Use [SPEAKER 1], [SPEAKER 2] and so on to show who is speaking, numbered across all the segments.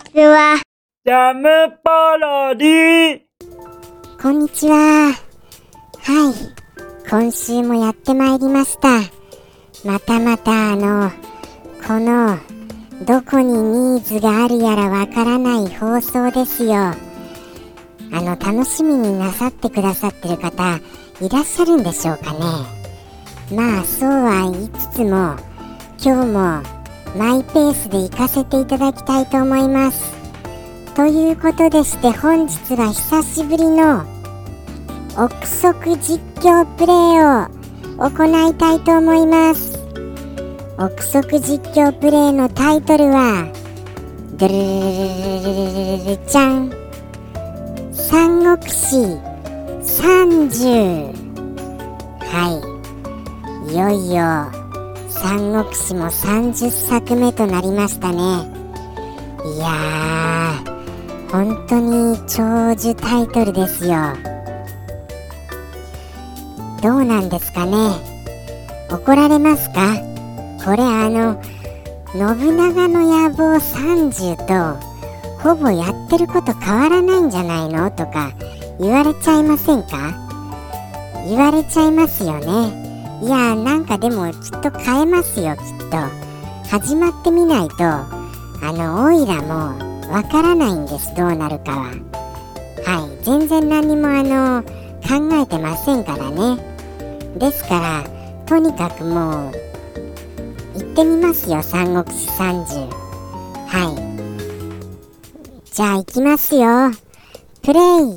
[SPEAKER 1] ちは。
[SPEAKER 2] ジャムパロディ
[SPEAKER 3] こんにちは。はい。今週もやってまいりました。またまたあの、この、どこにニーズがあるやらわからない放送ですよ。あの、楽しみになさってくださってる方、いらっしゃるんでしょうかね。まあ、そうは言いつつも、今日もマイペースで行かせていただきたいと思います。ということでして本日は久しぶりの憶測実況プレイを行いたいと思います。憶測実況プレイのタイトルはドゥルルルルルちゃん三国志30はいいよいよ三国志も30作目となりましたね。いやー本当に長寿タイトルですよ。どうなんですかね？怒られますか？これあの信長の野望30とほぼやってること変わらないんじゃないの？とか言われちゃいませんか？言われちゃいますよね。いやなんかでもきっと変えますよきっと。始まってみないとあのオイラもわからないんですどうなるかは。はい。全然何もあの考えてませんからね。ですからとにかくもう行ってみますよ三国志30はい。じゃあ行きますよ。プレイ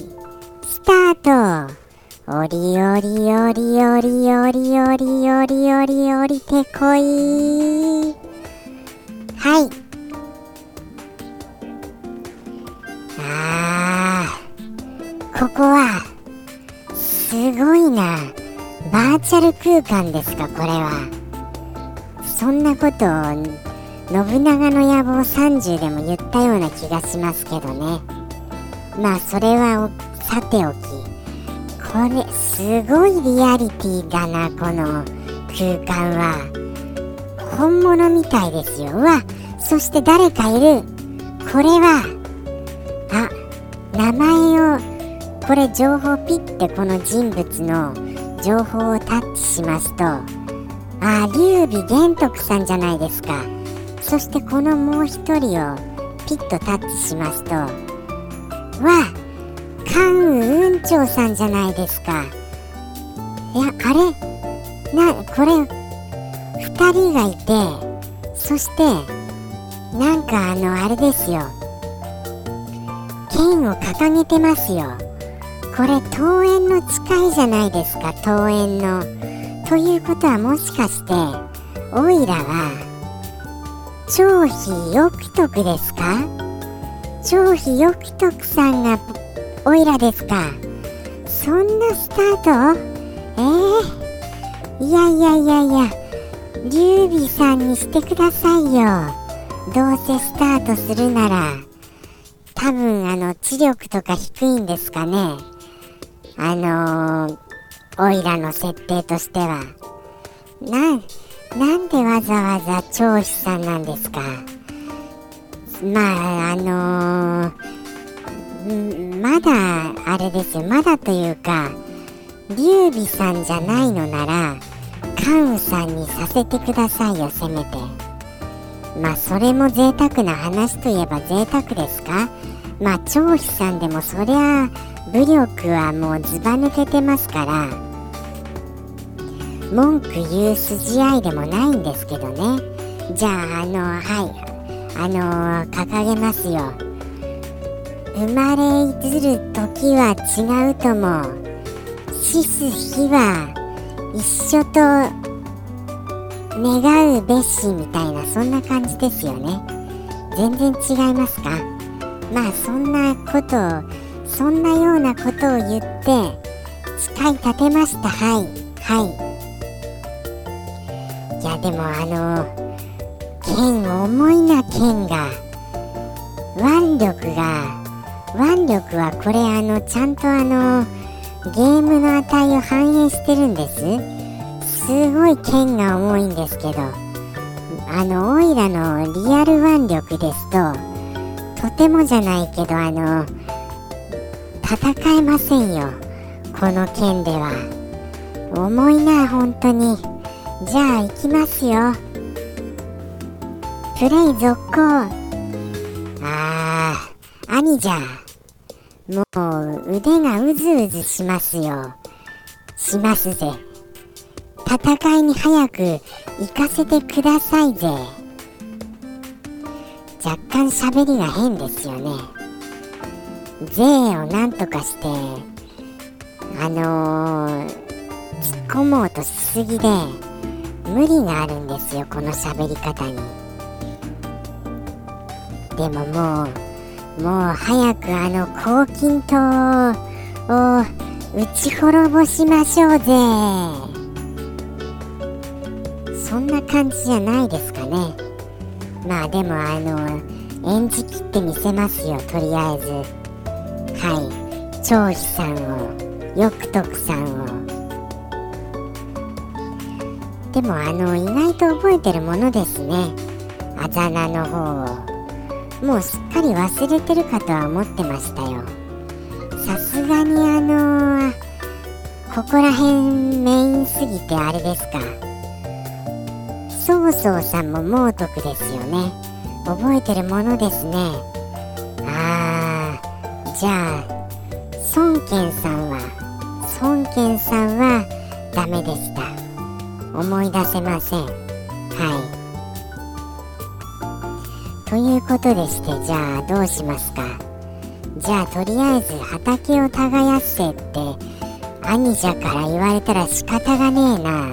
[SPEAKER 3] スタート。おりおりおりおりおりおりおりおりおりてこいはいあーここはすごいなバーチャル空間ですかこれはそんなことを信長の野望30でも言ったような気がしますけどねまあそれはさておきこれすごいリアリティだなこの空間は。本物みたいですよ。うわそして誰かいる。これはあ名前をこれ情報ピッてこの人物の情報をタッチしますとあ劉備玄徳さんじゃないですか。そしてこのもう一人をピッとタッチしますとわ関羽雲長さんじゃないですか。いやあれなこれ2人がいてそしてなんかあのあれですよ。剣を掲げてますよ。これ桃園の誓いじゃないですか桃園の。ということはもしかしてオイラは張飛翼徳ですか？張飛翼徳さんがオイラですか？そんなスタートえー、いやいやいやいや。劉備さんにしてくださいよ。どうせスタートするなら。多分あの知力とか低いんですかね。あのー、オイラの設定としては。ななんでわざわざ張飛さんなんですか。まああのー、まだあれですよ。まだというか劉備さんじゃないのなら関羽さんにさせてくださいよせめて。まあそれも贅沢な話といえば贅沢ですか？まあ張飛さんでもそりゃ武力はもうずば抜けてますから。文句言う筋合いでもないんですけどね。じゃああのはい。あの掲げますよ。生まれずる時は違うとも死す日は一緒と願うべしみたいなそんな感じですよね。全然違いますか？まあそんなことをそんなようなことを言って誓い立てました。はい。はい。いやでもあの剣重いな剣が腕力が腕力はこれあのちゃんとあのゲームの値を反映してるんです。すごい剣が重いんですけどあのオイラのリアル腕力ですととてもじゃないけどあの戦えませんよ。この件では。重いな本当に。じゃあ行きますよ。プレイ続行。あー兄じゃもう腕がうずうずしますよ。しますぜ。戦いに早く行かせてくださいぜ。若干喋りが変ですよね。税をなんとかしてあのー、突っ込もうとしすぎで無理があるんですよこの喋り方に。でももうもう早くあの黄金塔を打ち滅ぼしましょうぜ。そんな感じじゃないですかね。まあでもあの演じきってみせますよとりあえず。はい。張飛さんを翼徳さんを。でもあの意外と覚えてるものですね。あざなの方を。もうすっかり忘れてるかとは思ってましたよ。さすがにあのー、ここら辺メインすぎてあれですか。曹操さんも猛徳ですよね。覚えてるものですね。あーじゃあ孫権さんは孫権さんはダメでした。思い出せません。はい。ということでしてじゃあどうしますか？じゃあとりあえず畑を耕せって兄者から言われたら仕方がねえな。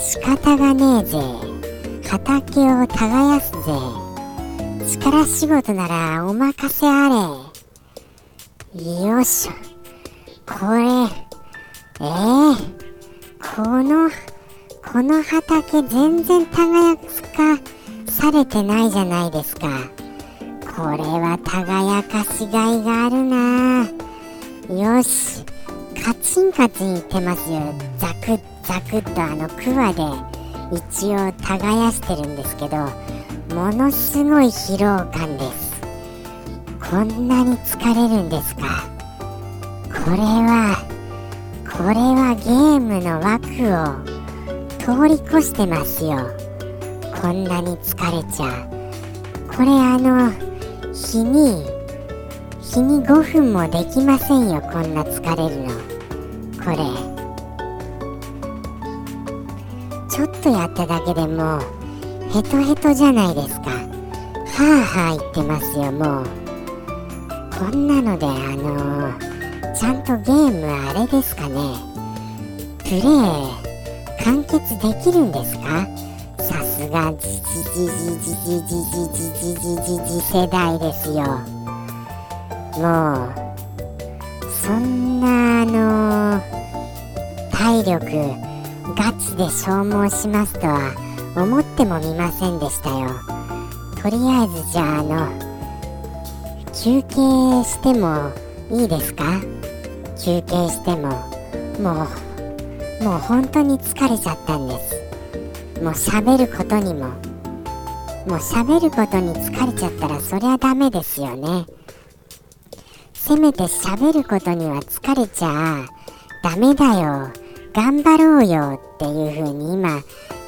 [SPEAKER 3] 仕方がねえぜ。畑を耕すぜ。力仕事ならお任せあれ。よいしょこれえー、このこの畑全然耕か。されてないじゃないですか。これは耕かしがいがあるな。よし。カチンカチンいってますよ。ザクッザクッとあのクワで一応耕してるんですけどものすごい疲労感です。こんなに疲れるんですか。これはこれはゲームの枠を通り越してますよ。こんなに疲れちゃう。これあの日に日に5分もできませんよこんな疲れるの。これ。ちょっとやっただけでもうヘトヘトじゃないですか。はあはあ言ってますよもう。こんなのであの、ちゃんとゲームあれですかね。プレイ完結できるんですか？がじじじじじじじじじじじじ世代ですよ。もうそんなあの体力ガチで消耗しますとは思ってもみませんでしたよ。とりあえずじゃああの休憩してもいいですか？休憩しても。もうもう本当に疲れちゃったんです。もう喋ることにももう喋ることに疲れちゃったらそりゃダメですよね。せめて喋ることには疲れちゃダメだよ。頑張ろうよっていう風に今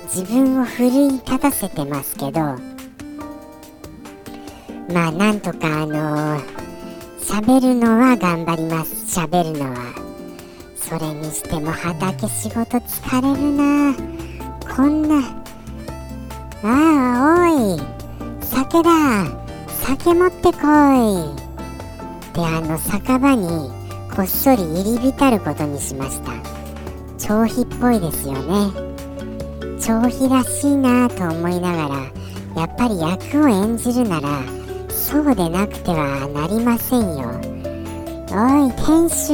[SPEAKER 3] 自分を奮い立たせてますけど。まあなんとかあの喋、るのは頑張ります。喋るのは。それにしても畑仕事疲れるな。こんな。ああおい。酒だ。酒持ってこい。であの酒場にこっそり入り浸ることにしました。長飛っぽいですよね。長飛らしいなと思いながらやっぱり役を演じるならそうでなくてはなりませんよ。おい店主。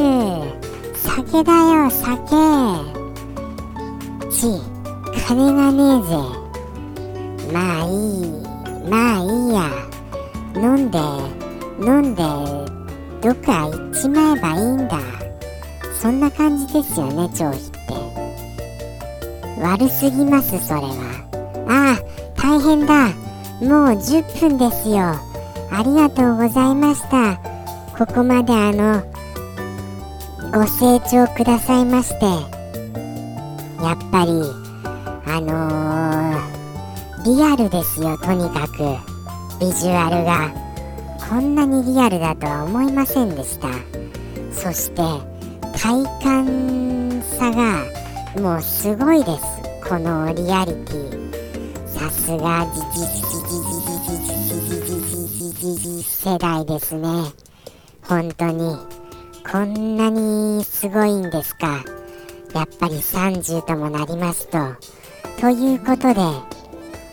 [SPEAKER 3] 酒だよ酒。ち。金がねえぜまあいいまあいいや。飲んで飲んでどっか行っちまえばいいんだ。そんな感じですよね長飛って。悪すぎますそれは。ああ大変だ。もう10分ですよ。ありがとうございました。ここまであのご清聴くださいまして。やっぱりのー、リアルですよとにかく。ビジュアルが。こんなにリアルだとは思いませんでした。そして体感差がもうすごいです。このリアリティ。さすがじじじじじじじじじじじ世代ですね本当にこんなにすごいんですか。やっぱり30ともなりますとということで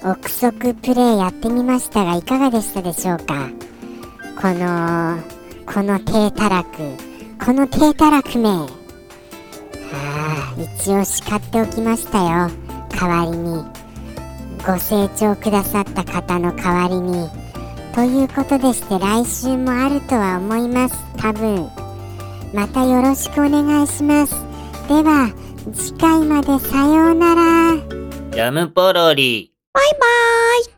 [SPEAKER 3] 憶測プレイやってみましたがいかがでしたでしょうか？このこの低たらくこの低たらく名ああ一応叱っておきましたよ。代わりにご清聴くださった方の代わりに。ということでして来週もあるとは思います。多分。またよろしくお願いします。では次回までさようなら。
[SPEAKER 2] ジャムポロリ。
[SPEAKER 1] バイバーイ